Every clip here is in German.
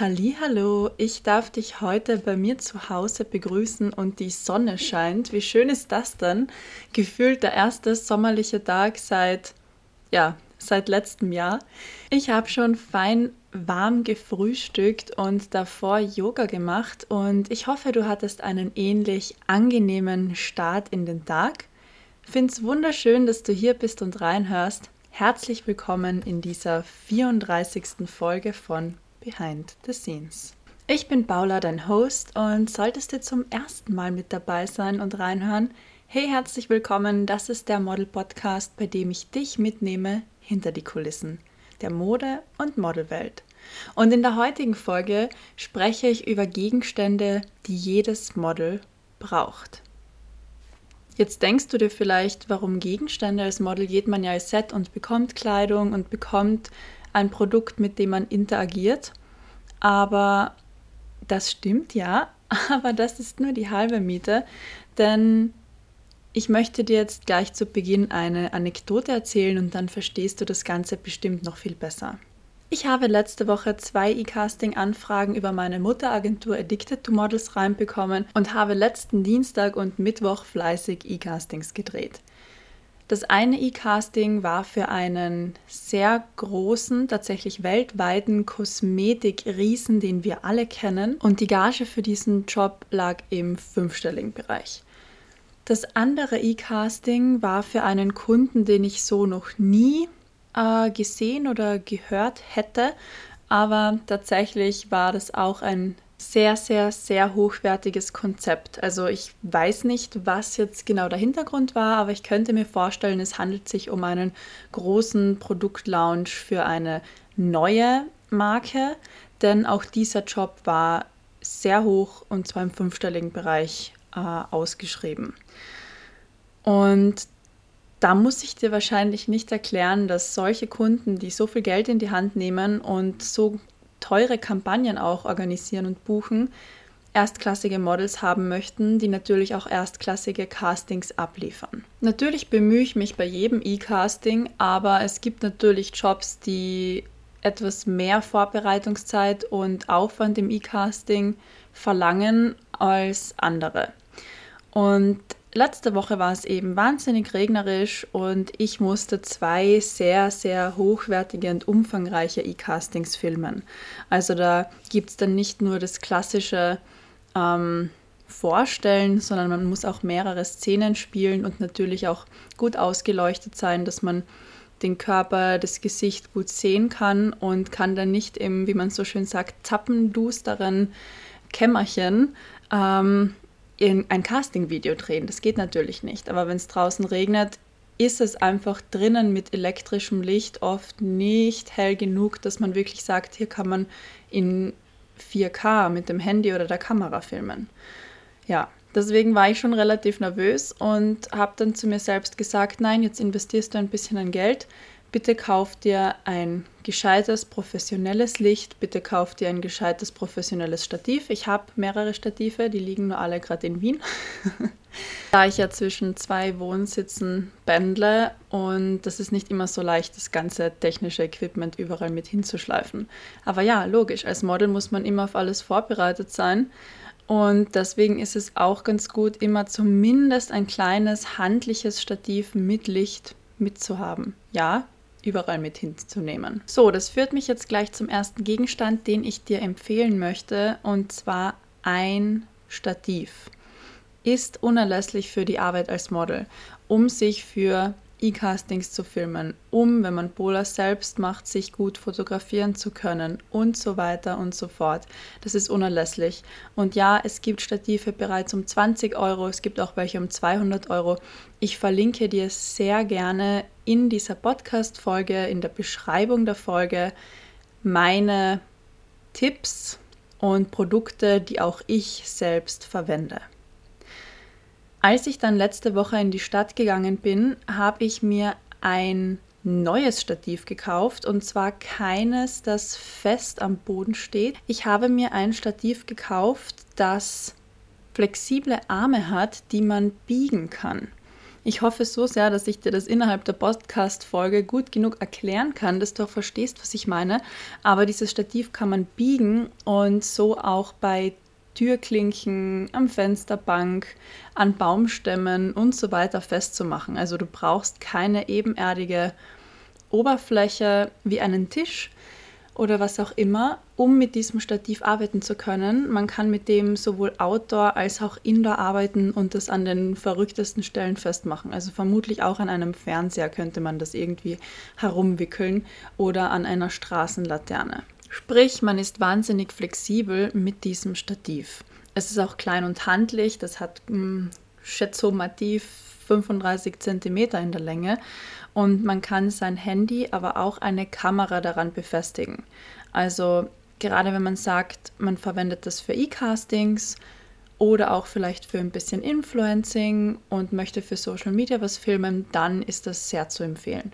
Hallo, ich darf dich heute bei mir zu Hause begrüßen und die Sonne scheint. Wie schön ist das denn? Gefühlt der erste sommerliche Tag seit ja, seit letztem Jahr. Ich habe schon fein warm gefrühstückt und davor Yoga gemacht und ich hoffe, du hattest einen ähnlich angenehmen Start in den Tag. Find's wunderschön, dass du hier bist und reinhörst. Herzlich willkommen in dieser 34. Folge von Behind the Scenes. Ich bin Paula, dein Host, und solltest du zum ersten Mal mit dabei sein und reinhören, hey, herzlich willkommen, das ist der Model Podcast, bei dem ich dich mitnehme hinter die Kulissen der Mode- und Modelwelt. Und in der heutigen Folge spreche ich über Gegenstände, die jedes Model braucht. Jetzt denkst du dir vielleicht, warum Gegenstände als Model geht man ja als Set und bekommt Kleidung und bekommt ein Produkt, mit dem man interagiert. Aber das stimmt ja, aber das ist nur die halbe Miete, denn ich möchte dir jetzt gleich zu Beginn eine Anekdote erzählen und dann verstehst du das Ganze bestimmt noch viel besser. Ich habe letzte Woche zwei E-Casting-Anfragen über meine Mutteragentur Addicted to Models reinbekommen und habe letzten Dienstag und Mittwoch fleißig E-Castings gedreht. Das eine E-Casting war für einen sehr großen, tatsächlich weltweiten Kosmetik-Riesen, den wir alle kennen. Und die Gage für diesen Job lag im fünfstelligen Bereich. Das andere E-Casting war für einen Kunden, den ich so noch nie äh, gesehen oder gehört hätte. Aber tatsächlich war das auch ein sehr, sehr, sehr hochwertiges Konzept. Also ich weiß nicht, was jetzt genau der Hintergrund war, aber ich könnte mir vorstellen, es handelt sich um einen großen Produktlaunch für eine neue Marke, denn auch dieser Job war sehr hoch und zwar im fünfstelligen Bereich äh, ausgeschrieben. Und da muss ich dir wahrscheinlich nicht erklären, dass solche Kunden, die so viel Geld in die Hand nehmen und so teure Kampagnen auch organisieren und buchen, erstklassige Models haben möchten, die natürlich auch erstklassige Castings abliefern. Natürlich bemühe ich mich bei jedem E-Casting, aber es gibt natürlich Jobs, die etwas mehr Vorbereitungszeit und Aufwand im E-Casting verlangen als andere. Und letzte Woche war es eben wahnsinnig regnerisch und ich musste zwei sehr, sehr hochwertige und umfangreiche E-Castings filmen. Also da gibt es dann nicht nur das klassische ähm, Vorstellen, sondern man muss auch mehrere Szenen spielen und natürlich auch gut ausgeleuchtet sein, dass man den Körper, das Gesicht gut sehen kann und kann dann nicht im, wie man so schön sagt, zappendusteren Kämmerchen ähm, ein Casting-Video drehen. Das geht natürlich nicht. Aber wenn es draußen regnet, ist es einfach drinnen mit elektrischem Licht oft nicht hell genug, dass man wirklich sagt, hier kann man in 4K mit dem Handy oder der Kamera filmen. Ja, deswegen war ich schon relativ nervös und habe dann zu mir selbst gesagt, nein, jetzt investierst du ein bisschen an Geld, bitte kauf dir ein gescheites, professionelles Licht, bitte kauf dir ein gescheites, professionelles Stativ. Ich habe mehrere Stative, die liegen nur alle gerade in Wien. da ich ja zwischen zwei Wohnsitzen pendle und das ist nicht immer so leicht, das ganze technische Equipment überall mit hinzuschleifen. Aber ja, logisch, als Model muss man immer auf alles vorbereitet sein. Und deswegen ist es auch ganz gut, immer zumindest ein kleines handliches Stativ mit Licht mitzuhaben. Ja, überall mit hinzunehmen. So, das führt mich jetzt gleich zum ersten Gegenstand, den ich dir empfehlen möchte, und zwar ein Stativ. Ist unerlässlich für die Arbeit als Model, um sich für E-Castings zu filmen, um, wenn man Bola selbst macht, sich gut fotografieren zu können und so weiter und so fort. Das ist unerlässlich. Und ja, es gibt Stative bereits um 20 Euro, es gibt auch welche um 200 Euro. Ich verlinke dir sehr gerne in dieser Podcast-Folge, in der Beschreibung der Folge, meine Tipps und Produkte, die auch ich selbst verwende. Als ich dann letzte Woche in die Stadt gegangen bin, habe ich mir ein neues Stativ gekauft und zwar keines, das fest am Boden steht. Ich habe mir ein Stativ gekauft, das flexible Arme hat, die man biegen kann. Ich hoffe so sehr, dass ich dir das innerhalb der Podcast-Folge gut genug erklären kann, dass du auch verstehst, was ich meine. Aber dieses Stativ kann man biegen und so auch bei Türklinken, am Fensterbank, an Baumstämmen und so weiter festzumachen. Also du brauchst keine ebenerdige Oberfläche wie einen Tisch oder was auch immer, um mit diesem Stativ arbeiten zu können. Man kann mit dem sowohl Outdoor als auch Indoor arbeiten und das an den verrücktesten Stellen festmachen. Also vermutlich auch an einem Fernseher könnte man das irgendwie herumwickeln oder an einer Straßenlaterne. Sprich, man ist wahnsinnig flexibel mit diesem Stativ. Es ist auch klein und handlich, das hat hm, schätzomativ 35 cm in der Länge und man kann sein Handy, aber auch eine Kamera daran befestigen. Also gerade wenn man sagt, man verwendet das für E-Castings oder auch vielleicht für ein bisschen Influencing und möchte für Social Media was filmen, dann ist das sehr zu empfehlen.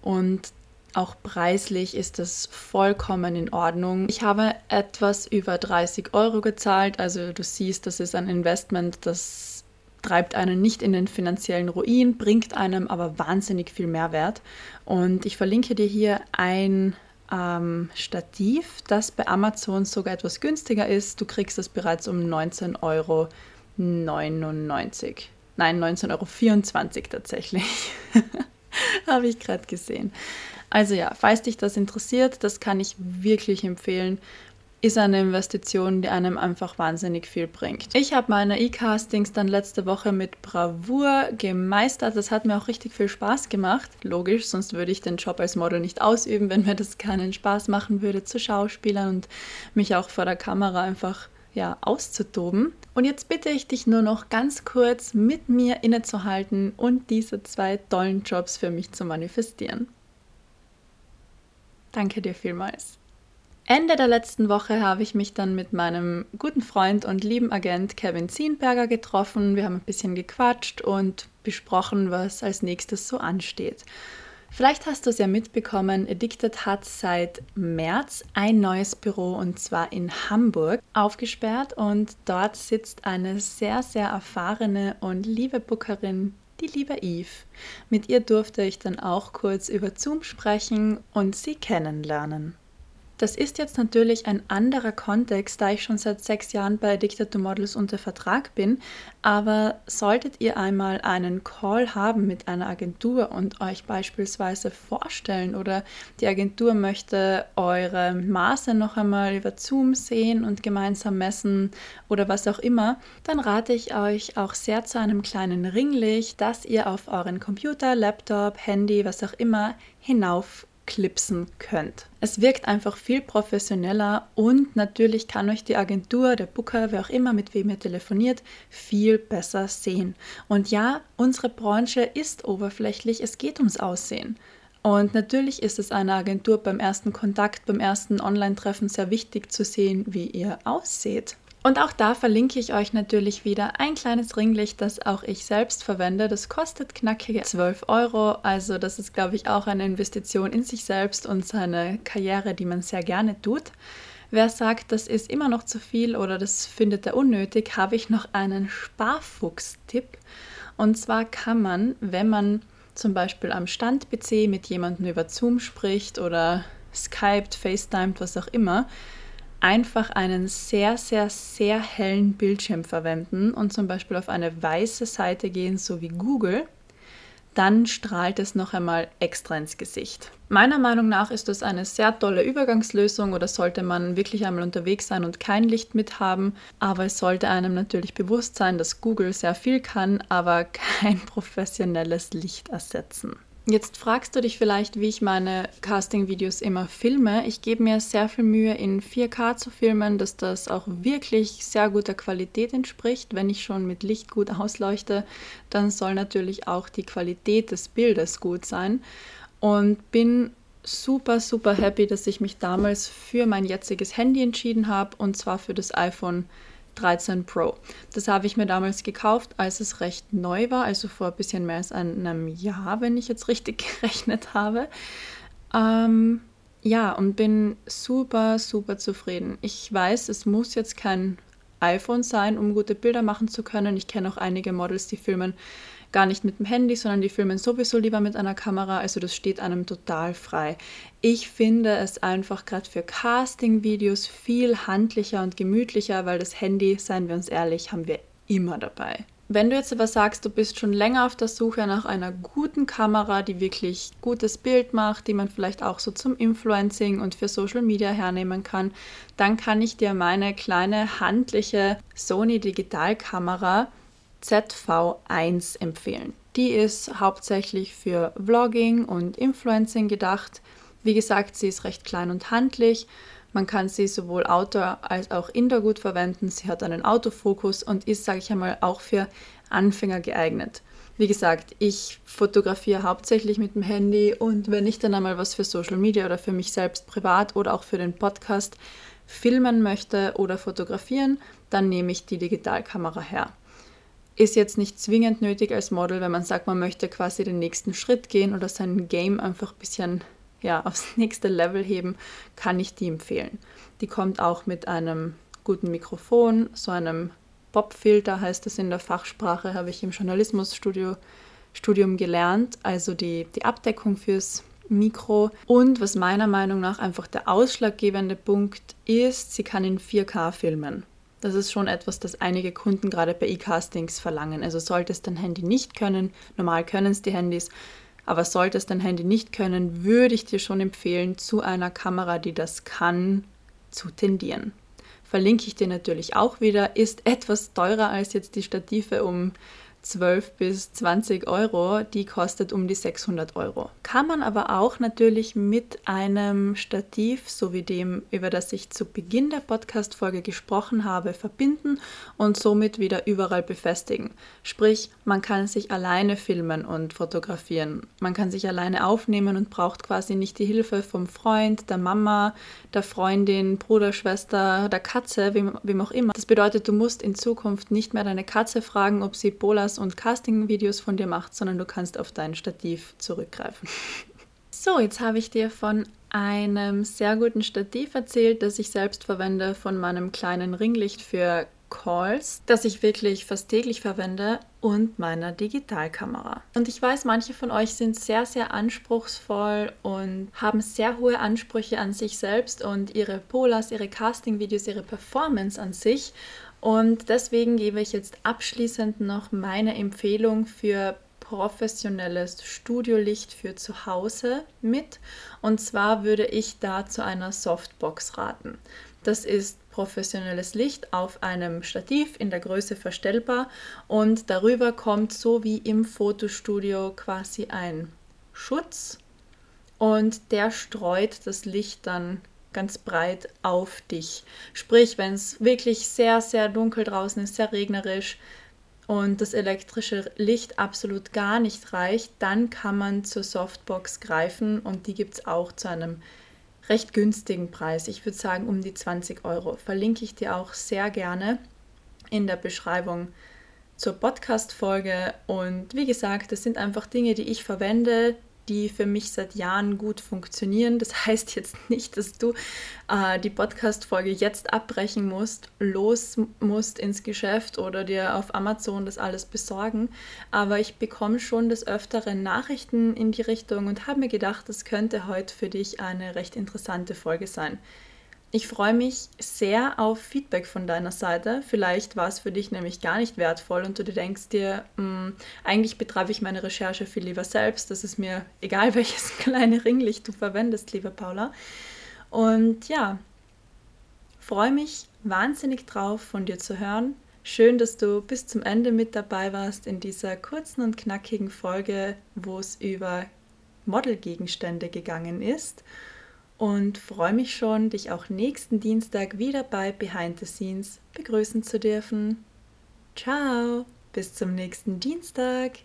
Und auch preislich ist das vollkommen in Ordnung. Ich habe etwas über 30 Euro gezahlt. Also du siehst, das ist ein Investment, das treibt einen nicht in den finanziellen Ruin, bringt einem aber wahnsinnig viel Mehrwert. Und ich verlinke dir hier ein ähm, Stativ, das bei Amazon sogar etwas günstiger ist. Du kriegst es bereits um 19,99 Euro. Nein, 19,24 Euro tatsächlich. Habe ich gerade gesehen. Also ja, falls dich das interessiert, das kann ich wirklich empfehlen. Ist eine Investition, die einem einfach wahnsinnig viel bringt. Ich habe meine E-Castings dann letzte Woche mit Bravour gemeistert. Das hat mir auch richtig viel Spaß gemacht. Logisch, sonst würde ich den Job als Model nicht ausüben, wenn mir das keinen Spaß machen würde zu Schauspielern und mich auch vor der Kamera einfach ja, auszutoben. Und jetzt bitte ich dich nur noch ganz kurz mit mir innezuhalten und diese zwei tollen Jobs für mich zu manifestieren. Danke dir vielmals. Ende der letzten Woche habe ich mich dann mit meinem guten Freund und lieben Agent Kevin Zienberger getroffen. Wir haben ein bisschen gequatscht und besprochen, was als nächstes so ansteht. Vielleicht hast du es ja mitbekommen, Addicted hat seit März ein neues Büro und zwar in Hamburg aufgesperrt und dort sitzt eine sehr, sehr erfahrene und liebe Bookerin, die liebe Eve. Mit ihr durfte ich dann auch kurz über Zoom sprechen und sie kennenlernen. Das ist jetzt natürlich ein anderer Kontext, da ich schon seit sechs Jahren bei Dictator Models unter Vertrag bin. Aber solltet ihr einmal einen Call haben mit einer Agentur und euch beispielsweise vorstellen oder die Agentur möchte eure Maße noch einmal über Zoom sehen und gemeinsam messen oder was auch immer, dann rate ich euch auch sehr zu einem kleinen Ringlicht, das ihr auf euren Computer, Laptop, Handy, was auch immer hinauf klipsen könnt. Es wirkt einfach viel professioneller und natürlich kann euch die Agentur, der Booker, wer auch immer, mit wem ihr telefoniert, viel besser sehen. Und ja, unsere Branche ist oberflächlich, es geht ums Aussehen. Und natürlich ist es einer Agentur beim ersten Kontakt, beim ersten Online-Treffen sehr wichtig zu sehen, wie ihr ausseht. Und auch da verlinke ich euch natürlich wieder ein kleines Ringlicht, das auch ich selbst verwende. Das kostet knackige 12 Euro. Also das ist, glaube ich, auch eine Investition in sich selbst und seine Karriere, die man sehr gerne tut. Wer sagt, das ist immer noch zu viel oder das findet er unnötig, habe ich noch einen Sparfuchs-Tipp. Und zwar kann man, wenn man zum Beispiel am Stand-PC mit jemandem über Zoom spricht oder Skyped, FaceTimed, was auch immer, einfach einen sehr, sehr, sehr hellen Bildschirm verwenden und zum Beispiel auf eine weiße Seite gehen, so wie Google, dann strahlt es noch einmal extra ins Gesicht. Meiner Meinung nach ist das eine sehr tolle Übergangslösung oder sollte man wirklich einmal unterwegs sein und kein Licht mit haben. Aber es sollte einem natürlich bewusst sein, dass Google sehr viel kann, aber kein professionelles Licht ersetzen. Jetzt fragst du dich vielleicht, wie ich meine Casting-Videos immer filme. Ich gebe mir sehr viel Mühe, in 4K zu filmen, dass das auch wirklich sehr guter Qualität entspricht. Wenn ich schon mit Licht gut ausleuchte, dann soll natürlich auch die Qualität des Bildes gut sein. Und bin super, super happy, dass ich mich damals für mein jetziges Handy entschieden habe, und zwar für das iPhone 13 Pro. Das habe ich mir damals gekauft, als es recht neu war, also vor ein bisschen mehr als einem Jahr, wenn ich jetzt richtig gerechnet habe. Ähm, ja, und bin super, super zufrieden. Ich weiß, es muss jetzt kein iPhone sein, um gute Bilder machen zu können. Ich kenne auch einige Models, die filmen gar nicht mit dem Handy, sondern die filmen sowieso lieber mit einer Kamera. Also das steht einem total frei. Ich finde es einfach gerade für Casting-Videos viel handlicher und gemütlicher, weil das Handy, seien wir uns ehrlich, haben wir immer dabei. Wenn du jetzt aber sagst, du bist schon länger auf der Suche nach einer guten Kamera, die wirklich gutes Bild macht, die man vielleicht auch so zum Influencing und für Social Media hernehmen kann, dann kann ich dir meine kleine handliche Sony Digitalkamera ZV1 empfehlen. Die ist hauptsächlich für Vlogging und Influencing gedacht. Wie gesagt, sie ist recht klein und handlich. Man kann sie sowohl Outdoor als auch Indoor gut verwenden. Sie hat einen Autofokus und ist, sage ich einmal, auch für Anfänger geeignet. Wie gesagt, ich fotografiere hauptsächlich mit dem Handy und wenn ich dann einmal was für Social Media oder für mich selbst privat oder auch für den Podcast filmen möchte oder fotografieren, dann nehme ich die Digitalkamera her ist jetzt nicht zwingend nötig als Model, wenn man sagt, man möchte quasi den nächsten Schritt gehen oder sein Game einfach ein bisschen ja, aufs nächste Level heben, kann ich die empfehlen. Die kommt auch mit einem guten Mikrofon, so einem Popfilter heißt es in der Fachsprache, habe ich im Journalismusstudium Studium gelernt, also die, die Abdeckung fürs Mikro. Und was meiner Meinung nach einfach der ausschlaggebende Punkt ist, sie kann in 4K filmen. Das ist schon etwas, das einige Kunden gerade bei E-Castings verlangen. Also sollte es dein Handy nicht können, normal können es die Handys, aber sollte es dein Handy nicht können, würde ich dir schon empfehlen, zu einer Kamera, die das kann, zu tendieren. Verlinke ich dir natürlich auch wieder, ist etwas teurer als jetzt die Stative um 12 bis 20 Euro, die kostet um die 600 Euro. Kann man aber auch natürlich mit einem Stativ, so wie dem, über das ich zu Beginn der Podcast-Folge gesprochen habe, verbinden und somit wieder überall befestigen. Sprich, man kann sich alleine filmen und fotografieren. Man kann sich alleine aufnehmen und braucht quasi nicht die Hilfe vom Freund, der Mama, der Freundin, Bruder, Schwester, der Katze, wem, wem auch immer. Das bedeutet, du musst in Zukunft nicht mehr deine Katze fragen, ob sie Bolas Podcasts und Casting-Videos von dir macht, sondern du kannst auf dein Stativ zurückgreifen. So, jetzt habe ich dir von einem sehr guten Stativ erzählt, das ich selbst verwende, von meinem kleinen Ringlicht für Calls, das ich wirklich fast täglich verwende und meiner Digitalkamera. Und ich weiß, manche von euch sind sehr, sehr anspruchsvoll und haben sehr hohe Ansprüche an sich selbst und ihre Polas, ihre Casting-Videos, ihre Performance an sich. Und deswegen gebe ich jetzt abschließend noch meine Empfehlung für professionelles Studiolicht für zu Hause mit. Und zwar würde ich da zu einer Softbox raten. Das ist professionelles Licht auf einem Stativ in der Größe verstellbar und darüber kommt so wie im Fotostudio quasi ein Schutz und der streut das Licht dann ganz breit auf dich. Sprich, wenn es wirklich sehr, sehr dunkel draußen ist, sehr regnerisch und das elektrische Licht absolut gar nicht reicht, dann kann man zur Softbox greifen und die gibt es auch zu einem recht günstigen Preis. Ich würde sagen um die 20 Euro. Verlinke ich dir auch sehr gerne in der Beschreibung zur Podcast-Folge. Und wie gesagt, das sind einfach Dinge, die ich verwende, die für mich seit Jahren gut funktionieren. Das heißt jetzt nicht, dass du äh, die Podcast-Folge jetzt abbrechen musst, los musst ins Geschäft oder dir auf Amazon das alles besorgen. Aber ich bekomme schon des Öfteren Nachrichten in die Richtung und habe mir gedacht, das könnte heute für dich eine recht interessante Folge sein. Ich freue mich sehr auf Feedback von deiner Seite. Vielleicht war es für dich nämlich gar nicht wertvoll und du denkst dir, mh, hm, eigentlich betreibe ich meine Recherche viel lieber selbst. Das ist mir egal, welches kleine Ringlicht du verwendest, liebe Paula. Und ja, freue mich wahnsinnig drauf, von dir zu hören. Schön, dass du bis zum Ende mit dabei warst in dieser kurzen und knackigen Folge, wo es über Modelgegenstände gegangen ist und freue mich schon, dich auch nächsten Dienstag wieder bei Behind the Scenes begrüßen zu dürfen. Ciao, bis zum nächsten Dienstag.